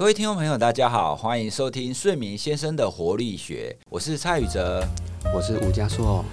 各位听众朋友，大家好，欢迎收听睡眠先生的活力学，我是蔡宇哲，我是吴家硕。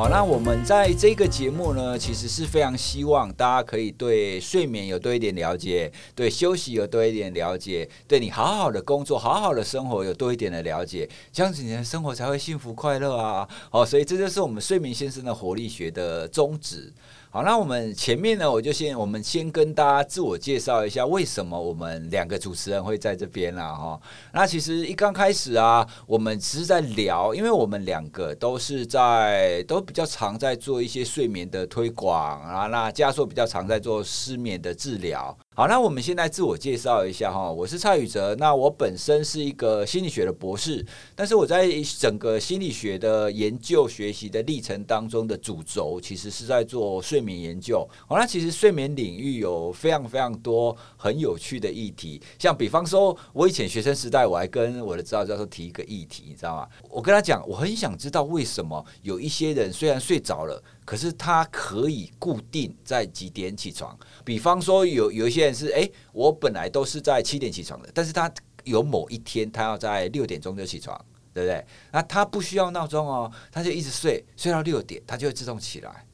好，那我们在这个节目呢，其实是非常希望大家可以对睡眠有多一点了解，对休息有多一点了解，对你好好的工作、好好的生活有多一点的了解，这样子你的生活才会幸福快乐啊！好，所以这就是我们睡眠先生的活力学的宗旨。好，那我们前面呢，我就先我们先跟大家自我介绍一下，为什么我们两个主持人会在这边啦？哈，那其实一刚开始啊，我们只是在聊，因为我们两个都是在都比较常在做一些睡眠的推广啊，那加速比较常在做失眠的治疗。好，那我们现在自我介绍一下哈，我是蔡宇哲。那我本身是一个心理学的博士，但是我在整个心理学的研究学习的历程当中的主轴，其实是在做睡眠研究。好，那其实睡眠领域有非常非常多很有趣的议题，像比方说，我以前学生时代，我还跟我的指导教授提一个议题，你知道吗？我跟他讲，我很想知道为什么有一些人虽然睡着了。可是他可以固定在几点起床？比方说，有有一些人是，哎，我本来都是在七点起床的，但是他有某一天他要在六点钟就起床，对不对？那他不需要闹钟哦，他就一直睡，睡到六点，他就会自动起来。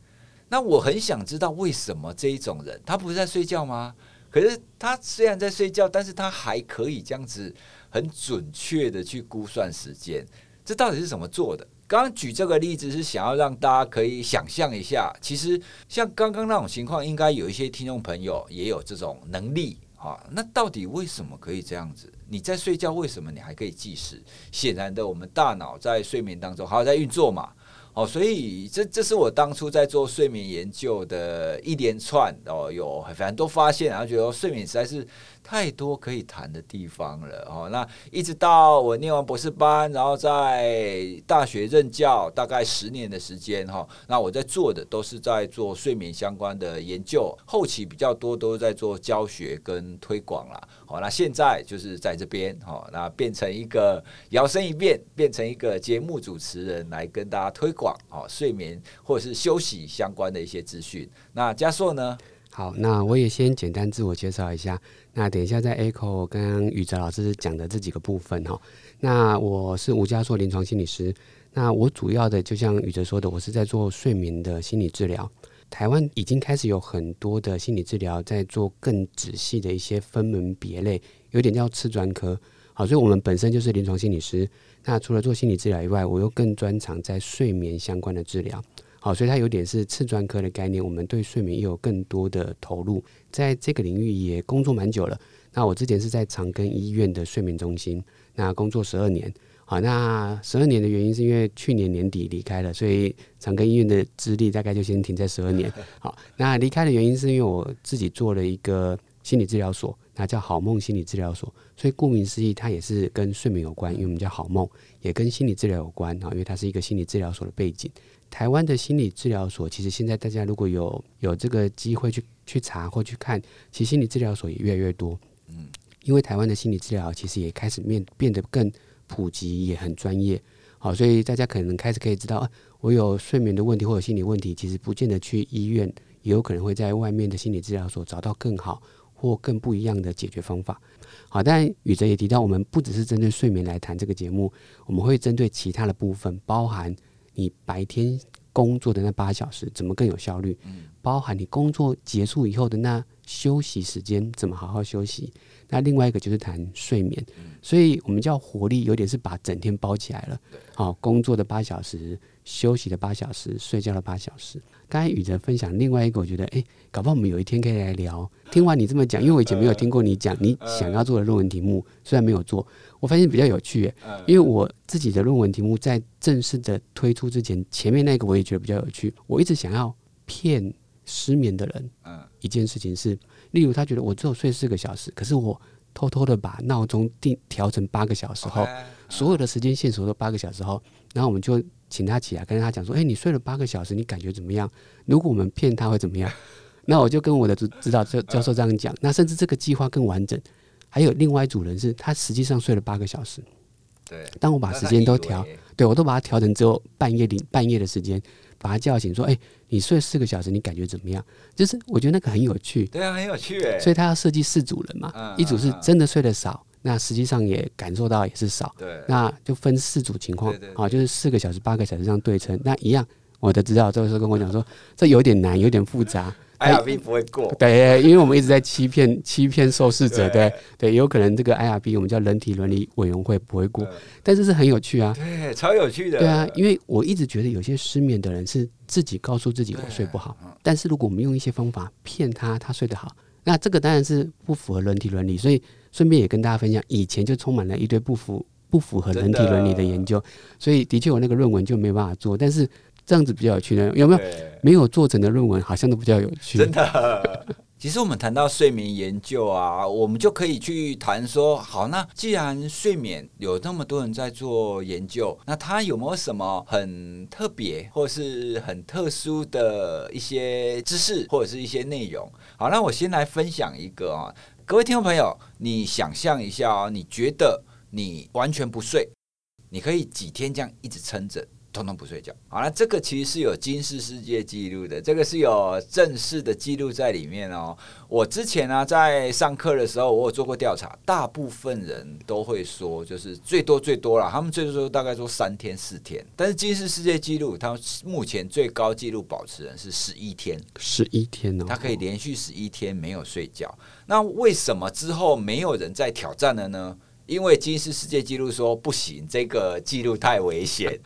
那我很想知道，为什么这一种人，他不是在睡觉吗？可是他虽然在睡觉，但是他还可以这样子很准确的去估算时间，这到底是怎么做的？刚举这个例子是想要让大家可以想象一下，其实像刚刚那种情况，应该有一些听众朋友也有这种能力啊。那到底为什么可以这样子？你在睡觉，为什么你还可以计时？显然的，我们大脑在睡眠当中还在运作嘛。哦，所以这这是我当初在做睡眠研究的一连串哦，有反正都发现，然后觉得睡眠实在是。太多可以谈的地方了哦。那一直到我念完博士班，然后在大学任教，大概十年的时间哈。那我在做的都是在做睡眠相关的研究，后期比较多都是在做教学跟推广啦。好，那现在就是在这边哦，那变成一个摇身一变，变成一个节目主持人来跟大家推广哦睡眠或者是休息相关的一些资讯。那嘉硕呢？好，那我也先简单自我介绍一下。那等一下在 Echo 跟宇哲老师讲的这几个部分哈，那我是吴家硕临床心理师。那我主要的就像宇哲说的，我是在做睡眠的心理治疗。台湾已经开始有很多的心理治疗在做更仔细的一些分门别类，有点叫次专科。好，所以我们本身就是临床心理师。那除了做心理治疗以外，我又更专长在睡眠相关的治疗。好，所以它有点是次专科的概念。我们对睡眠也有更多的投入，在这个领域也工作蛮久了。那我之前是在长庚医院的睡眠中心，那工作十二年。好，那十二年的原因是因为去年年底离开了，所以长庚医院的资历大概就先停在十二年。好，那离开的原因是因为我自己做了一个心理治疗所，那叫好梦心理治疗所。所以顾名思义，它也是跟睡眠有关，因为我们叫好梦，也跟心理治疗有关啊，因为它是一个心理治疗所的背景。台湾的心理治疗所，其实现在大家如果有有这个机会去去查或去看，其实心理治疗所也越来越多。嗯，因为台湾的心理治疗其实也开始面变得更普及，也很专业。好，所以大家可能开始可以知道，啊我有睡眠的问题或者心理问题，其实不见得去医院，也有可能会在外面的心理治疗所找到更好或更不一样的解决方法。好，但宇哲也提到，我们不只是针对睡眠来谈这个节目，我们会针对其他的部分，包含。你白天工作的那八小时怎么更有效率？嗯，包含你工作结束以后的那休息时间怎么好好休息？那另外一个就是谈睡眠，所以我们叫活力，有点是把整天包起来了。好，工作的八小时，休息的八小时，睡觉的八小时。刚才宇哲分享另外一个，我觉得哎，搞不好我们有一天可以来聊。听完你这么讲，因为我以前没有听过你讲你想要做的论文题目，虽然没有做。我发现比较有趣，因为我自己的论文题目在正式的推出之前，前面那个我也觉得比较有趣。我一直想要骗失眠的人，一件事情是，例如他觉得我只有睡四个小时，可是我偷偷的把闹钟定调成八个小时后，所有的时间线索都八个小时后，然后我们就请他起来，跟他讲说：“哎，你睡了八个小时，你感觉怎么样？如果我们骗他会怎么样？” 那我就跟我的指指导教教授这样讲。那甚至这个计划更完整。还有另外一组人是，他实际上睡了八个小时，对，当我把时间都调对我都把它调成之后半夜里半夜的时间，把他叫醒，说：“哎、你睡四个小时，你感觉怎么样？”就是我觉得那个很有趣，对啊，很有趣哎。所以他要设计四组人嘛，嗯一组是真的睡得少，那实际上也感受到也是少，对，那就分四组情况啊，就是四个小时、八个小时这样对称。那一样，我的指导这个时候跟我讲说，这有点难，有点复杂。IRB 不会过。对，因为我们一直在欺骗欺骗受试者，对对对，有可能这个 IRB 我们叫人体伦理委员会不会过嗯，但是是很有趣啊。对，超有趣的。对啊，因为我一直觉得有些失眠的人是自己告诉自己我睡不好，嗯但是如果我们用一些方法骗他，他睡得好，那这个当然是不符合人体伦理。所以顺便也跟大家分享，以前就充满了一堆不符不符合人体伦理的研究，所以的确我那个论文就没办法做，但是这样子比较有趣呢。有没有没有做成的论文好像都比较有趣？真的。其实我们谈到睡眠研究啊，我们就可以去谈说，好，那既然睡眠有那么多人在做研究，那它有没有什么很特别或是很特殊的一些知识或者是一些内容？好，那我先来分享一个啊，各位听众朋友，你想象一下哦，你觉得你完全不睡，你可以几天这样一直撑着，通通不睡觉。好了，这个其实是有金氏世界纪录的，这个是有正式的记录在里面哦。我之前呢、在上课的时候，我有做过调查，大部分人都会说，就是最多最多了，他们最多大概说三天四天。但是金氏世界纪录，它目前最高纪录保持人是十一天。十一天哦，他可以连续十一天没有睡觉。那为什么之后没有人再挑战了呢？因为吉尼斯世界纪录说不行，这个记录太危险，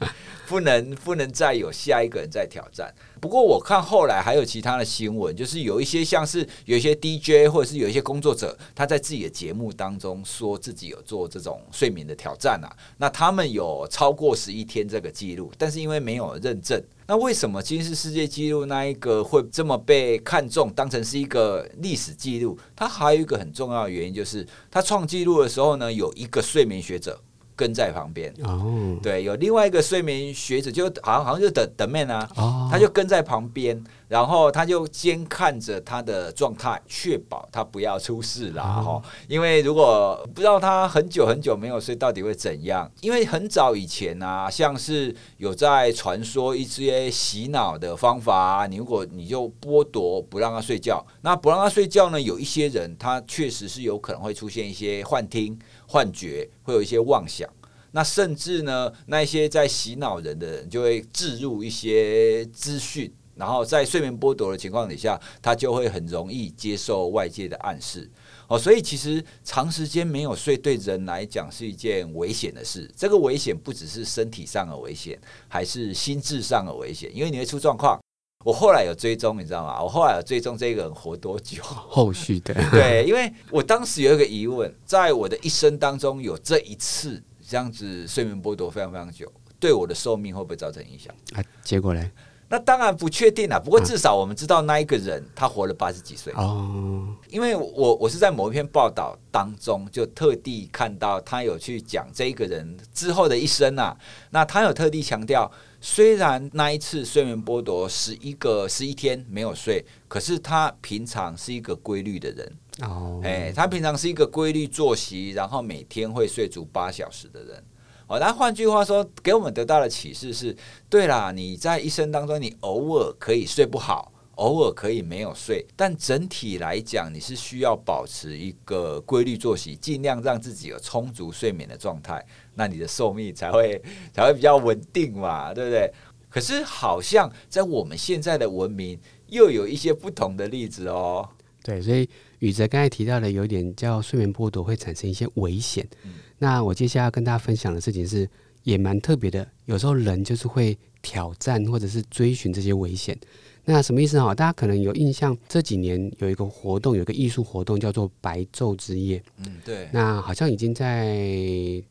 不能不能再有下一个人在挑战。不过我看后来还有其他的新闻，就是有一些像是有一些 DJ 或者是有一些工作者，他在自己的节目当中说自己有做这种睡眠的挑战啊，那他们有超过十一天这个记录，但是因为没有认证，那为什么吉尼斯世界纪录那一个会这么被看重，当成是一个历史记录？它还有一个很重要的原因，就是他创纪录的时候呢，有一个睡眠学者跟在旁边。哦对，有另外一个睡眠学者，就好像好像就等等面啊，哦，他就跟在旁边，然后他就监看着他的状态，确保他不要出事啦哈、哦因为如果不知道他很久很久没有睡，到底会怎样？因为很早以前啊，像是有在传说一些洗脑的方法啊，你如果你就剥夺不让他睡觉，那不让他睡觉呢，有一些人他确实是有可能会出现一些幻听、幻觉，会有一些妄想。那甚至呢，那一些在洗脑人的人就会置入一些资讯，然后在睡眠剥夺的情况底下，他就会很容易接受外界的暗示。哦，所以其实长时间没有睡，对人来讲是一件危险的事。这个危险不只是身体上的危险，还是心智上的危险，因为你会出状况。我后来有追踪，你知道吗？我后来有追踪这个人活多久。后续的 对，因为我当时有一个疑问，在我的一生当中有这一次这样子睡眠剥夺非常非常久，对我的寿命会不会造成影响？啊，结果呢，那当然不确定了，不过至少我们知道那一个人他活了八十几岁，哦，因为我我是在某一篇报道当中就特地看到他有去讲这一个人之后的一生啊，那他有特地强调，虽然那一次睡眠剥夺十一个十一天没有睡，可是他平常是一个规律的人，哦，哎、他平常是一个规律作息，然后每天会睡足八小时的人。哦，那换句话说，给我们得到的启示是：对啦，你在一生当中，你偶尔可以睡不好，偶尔可以没有睡，但整体来讲，你是需要保持一个规律作息，尽量让自己有充足睡眠的状态，那你的寿命才会 才会比较稳定嘛，对不对？可是好像在我们现在的文明，又有一些不同的例子哦。对，所以宇哲刚才提到的有一点叫睡眠剥夺会产生一些危险。嗯那我接下来要跟大家分享的事情是，也蛮特别的。有时候人就是会挑战或者是追寻这些危险。那什么意思哈？大家可能有印象，这几年有一个活动，有一个艺术活动叫做白昼之夜。嗯，对，那好像已经在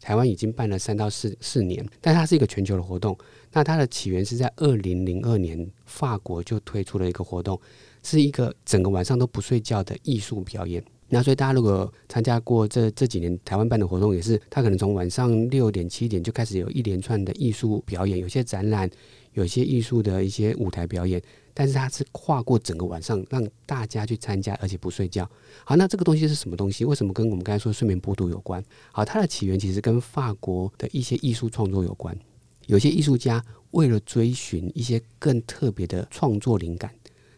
台湾已经办了三到四四年，但它是一个全球的活动。那它的起源是在二零零二年，法国就推出了一个活动，是一个整个晚上都不睡觉的艺术表演。那所以大家如果参加过这这几年台湾办的活动，也是他可能从晚上六点七点就开始有一连串的艺术表演，有些展览，有些艺术的一些舞台表演，但是它是跨过整个晚上让大家去参加，而且不睡觉。好，那这个东西是什么东西？为什么跟我们刚才说睡眠剥夺有关？好，它的起源其实跟法国的一些艺术创作有关。有些艺术家为了追寻一些更特别的创作灵感，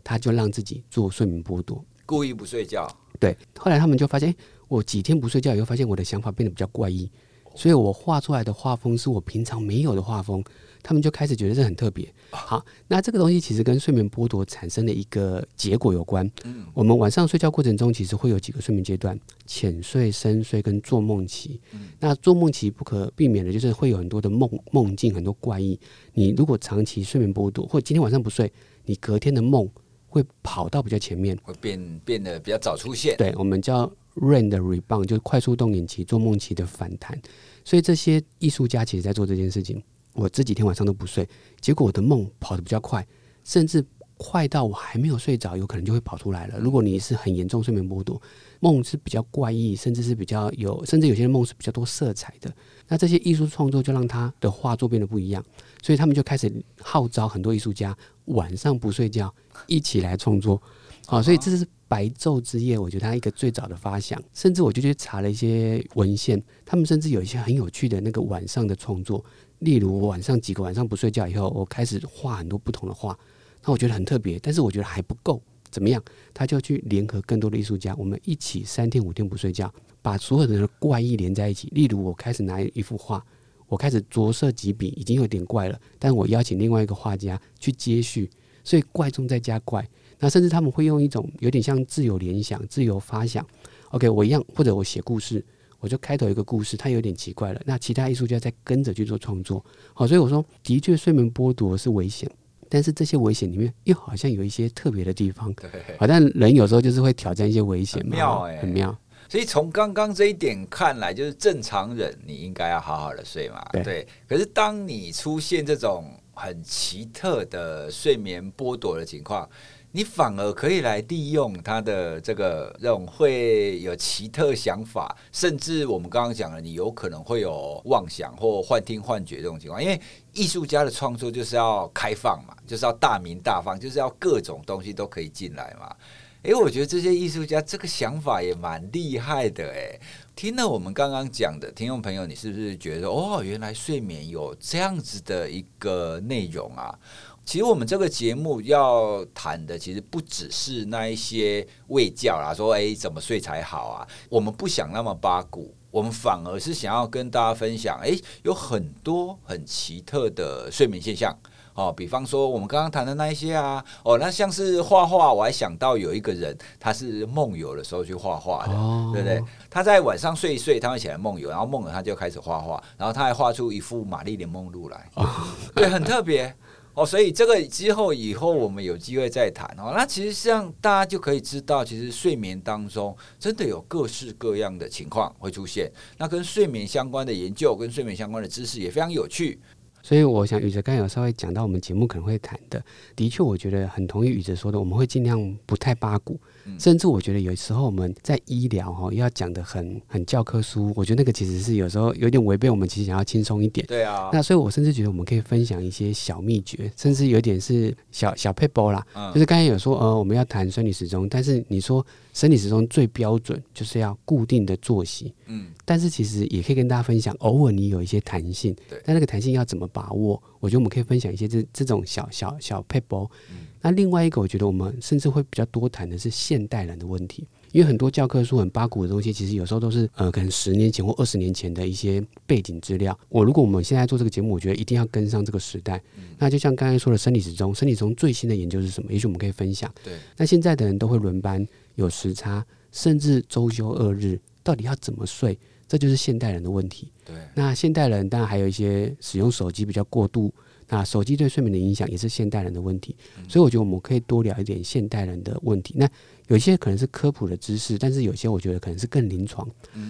他就让自己做睡眠剥夺，故意不睡觉。对，后来他们就发现，我几天不睡觉以后，发现我的想法变得比较怪异，所以我画出来的画风是我平常没有的画风。他们就开始觉得这很特别。好，那这个东西其实跟睡眠剥夺产生的一个结果有关。嗯，我们晚上睡觉过程中，其实会有几个睡眠阶段：浅睡、深睡跟做梦期。嗯，那做梦期不可避免的就是会有很多的梦梦境，很多怪异。你如果长期睡眠剥夺，或今天晚上不睡，你隔天的梦会跑到比较前面，会变变得比较早出现。对，我们叫 rain 的 rebound，就是快速动眼期、做梦期的反弹。所以这些艺术家其实在做这件事情。我这几天晚上都不睡，结果我的梦跑得比较快，甚至快到我还没有睡着，有可能就会跑出来了。如果你是很严重睡眠剥夺，梦是比较怪异，甚至是比较有，甚至有些梦是比较多色彩的。那这些艺术创作就让他的画作变得不一样，所以他们就开始号召很多艺术家晚上不睡觉，一起来创作。好，所以这是白昼之夜，我觉得他一个最早的发想。甚至我就去查了一些文献，他们甚至有一些很有趣的那个晚上的创作。例如，晚上几个晚上不睡觉以后，我开始画很多不同的画，那我觉得很特别，但是我觉得还不够，怎么样？他就去联合更多的艺术家，我们一起三天五天不睡觉，把所有人的怪异连在一起。例如，我开始拿一幅画，我开始着色几笔，已经有点怪了，但我邀请另外一个画家去接续，所以怪中再加怪。那甚至他们会用一种有点像自由联想、自由发想。OK，我一样，或者我写故事。我就开头一个故事，它有点奇怪了。那其他艺术家在跟着去做创作，好，所以我说，的确睡眠剥夺是危险，但是这些危险里面又好像有一些特别的地方。对，好，像人有时候就是会挑战一些危险，妙哎，很妙。所以从刚刚这一点看来，就是正常人你应该要好好的睡嘛。对。可是当你出现这种很奇特的睡眠剥夺的情况。你反而可以来利用他的这个这种会有奇特想法，甚至我们刚刚讲了，你有可能会有妄想或幻听幻觉这种情况。因为艺术家的创作就是要开放嘛，就是要大明大方，就是要各种东西都可以进来嘛。诶，我觉得这些艺术家这个想法也蛮厉害的诶，听了我们刚刚讲的，听众朋友，你是不是觉得哦，原来睡眠有这样子的一个内容啊？其实我们这个节目要谈的，其实不只是那一些喂教啦，说哎怎么睡才好啊？我们不想那么八股，我们反而是想要跟大家分享，诶，有很多很奇特的睡眠现象哦。比方说我们刚刚谈的那一些啊，哦，那像是画画，我还想到有一个人，他是梦游的时候去画画的，对不对？他在晚上睡一睡，他会起来梦游，然后梦了他就开始画画，然后他还画出一幅玛丽莲梦露来，对，很特别。哦，所以这个之后以后我们有机会再谈哦。那其实像大家就可以知道，其实睡眠当中真的有各式各样的情况会出现。那跟睡眠相关的研究、跟睡眠相关的知识也非常有趣。所以我想宇哲刚有稍微讲到我们节目可能会谈的，的确我觉得很同意宇哲说的，我们会尽量不太八股。甚至我觉得有时候我们在医疗哈要讲的很很教科书，我觉得那个其实是有时候有点违背我们其实想要轻松一点。对啊。那所以我甚至觉得我们可以分享一些小秘诀，甚至有点是小小 paper 啦。嗯。就是刚才有说呃我们要谈生理时钟，但是你说生理时钟最标准就是要固定的作息。嗯。但是其实也可以跟大家分享，偶尔你有一些弹性。对。但那个弹性要怎么把握？我觉得我们可以分享一些这这种小小小 paper。嗯。那另外一个，我觉得我们甚至会比较多谈的是现代人的问题，因为很多教科书很八股的东西，其实有时候都是呃，可能十年前或二十年前的一些背景资料。我如果我们现在做这个节目，我觉得一定要跟上这个时代。那就像刚才说的生理时钟，生理时钟最新的研究是什么？也许我们可以分享。对。那现在的人都会轮班，有时差，甚至周休二日，到底要怎么睡？这就是现代人的问题。对。那现代人当然还有一些使用手机比较过度。那手机对睡眠的影响也是现代人的问题，所以我觉得我们可以多聊一点现代人的问题。那有些可能是科普的知识，但是有些我觉得可能是更临床。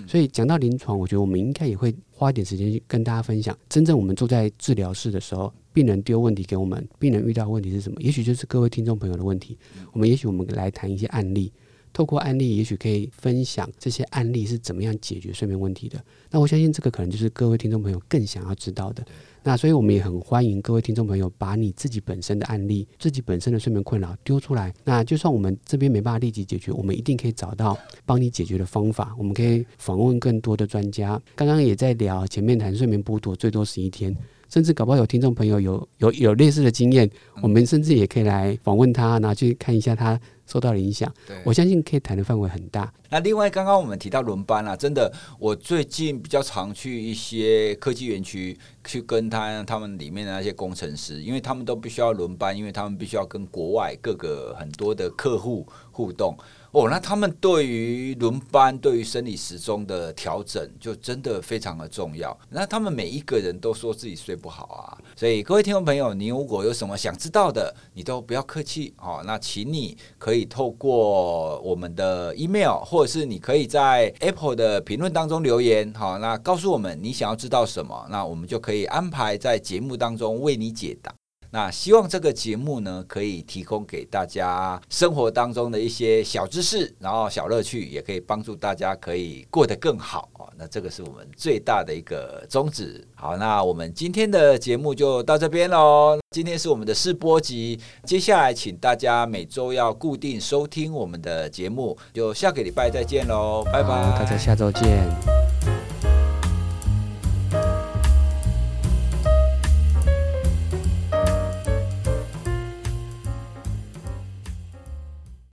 所以讲到临床，我觉得我们应该也会花一点时间去跟大家分享，真正我们坐在治疗室的时候，病人丢问题给我们，病人遇到问题是什么？也许就是各位听众朋友的问题。我们也许我们来谈一些案例，透过案例，也许可以分享这些案例是怎么样解决睡眠问题的。那我相信这个可能就是各位听众朋友更想要知道的。那所以我们也很欢迎各位听众朋友把你自己本身的案例、自己本身的睡眠困扰丢出来。那就算我们这边没办法立即解决，我们一定可以找到帮你解决的方法。我们可以访问更多的专家。刚刚也在聊前面谈睡眠剥夺最多十一天，甚至搞不好有听众朋友有有有类似的经验，我们甚至也可以来访问他，然后去看一下他。受到了影响，我相信可以谈的范围很大。那另外，刚刚我们提到轮班啊，真的，我最近比较常去一些科技园区，去跟他他们里面的那些工程师，因为他们都必须要轮班，因为他们必须要跟国外各个很多的客户互动。哦，那他们对于轮班、对于生理时钟的调整，就真的非常的重要。那他们每一个人都说自己睡不好啊，所以各位听众朋友，你如果有什么想知道的，你都不要客气哦。那请你可透过我们的 email，或者是你可以在 Apple 的评论当中留言，好，那告诉我们你想要知道什么，那我们就可以安排在节目当中为你解答。那希望这个节目呢，可以提供给大家生活当中的一些小知识，然后小乐趣，也可以帮助大家可以过得更好哦。那这个是我们最大的一个宗旨。好，那我们今天的节目就到这边喽。今天是我们的试播集，接下来请大家每周要固定收听我们的节目，就下个礼拜再见喽，拜拜，大家下周见。